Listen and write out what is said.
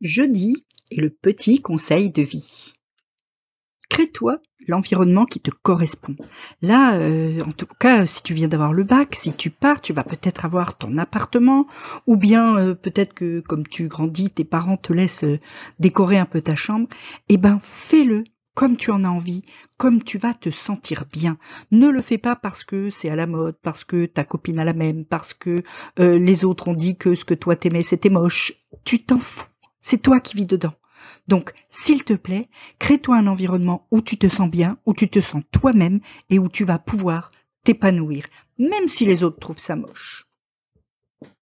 Jeudi est le petit conseil de vie. Crée-toi l'environnement qui te correspond. Là, euh, en tout cas, si tu viens d'avoir le bac, si tu pars, tu vas peut-être avoir ton appartement, ou bien euh, peut-être que comme tu grandis, tes parents te laissent euh, décorer un peu ta chambre. Eh ben, fais-le comme tu en as envie, comme tu vas te sentir bien. Ne le fais pas parce que c'est à la mode, parce que ta copine a la même, parce que les autres ont dit que ce que toi t'aimais c'était moche. Tu t'en fous. C'est toi qui vis dedans. Donc, s'il te plaît, crée-toi un environnement où tu te sens bien, où tu te sens toi-même et où tu vas pouvoir t'épanouir, même si les autres trouvent ça moche.